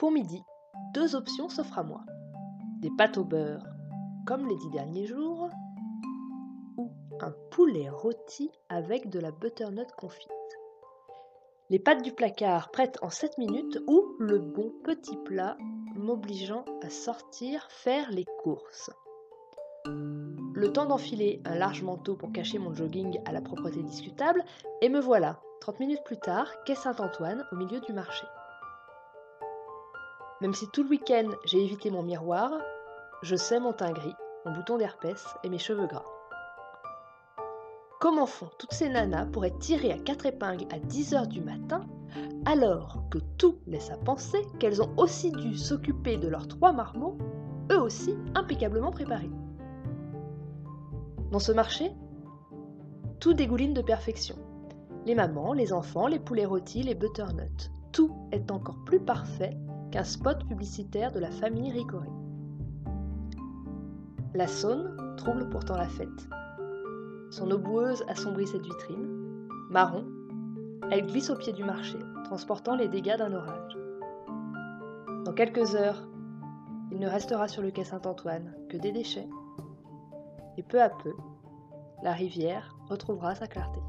Pour midi, deux options s'offrent à moi. Des pâtes au beurre, comme les dix derniers jours, ou un poulet rôti avec de la butternut confite. Les pâtes du placard prêtes en 7 minutes ou le bon petit plat m'obligeant à sortir faire les courses. Le temps d'enfiler un large manteau pour cacher mon jogging à la propreté discutable, et me voilà, 30 minutes plus tard, quai Saint-Antoine, au milieu du marché. Même si tout le week-end j'ai évité mon miroir, je sais mon teint gris, mon bouton d'herpès et mes cheveux gras. Comment font toutes ces nanas pour être tirées à quatre épingles à 10h du matin alors que tout laisse à penser qu'elles ont aussi dû s'occuper de leurs trois marmots, eux aussi impeccablement préparés? Dans ce marché, tout dégouline de perfection. Les mamans, les enfants, les poulets rôtis, les butternuts. Tout est encore plus parfait qu'un spot publicitaire de la famille Ricoré. La Saône trouble pourtant la fête. Son eau boueuse assombrit cette vitrine. Marron, elle glisse au pied du marché, transportant les dégâts d'un orage. Dans quelques heures, il ne restera sur le quai Saint-Antoine que des déchets. Et peu à peu, la rivière retrouvera sa clarté.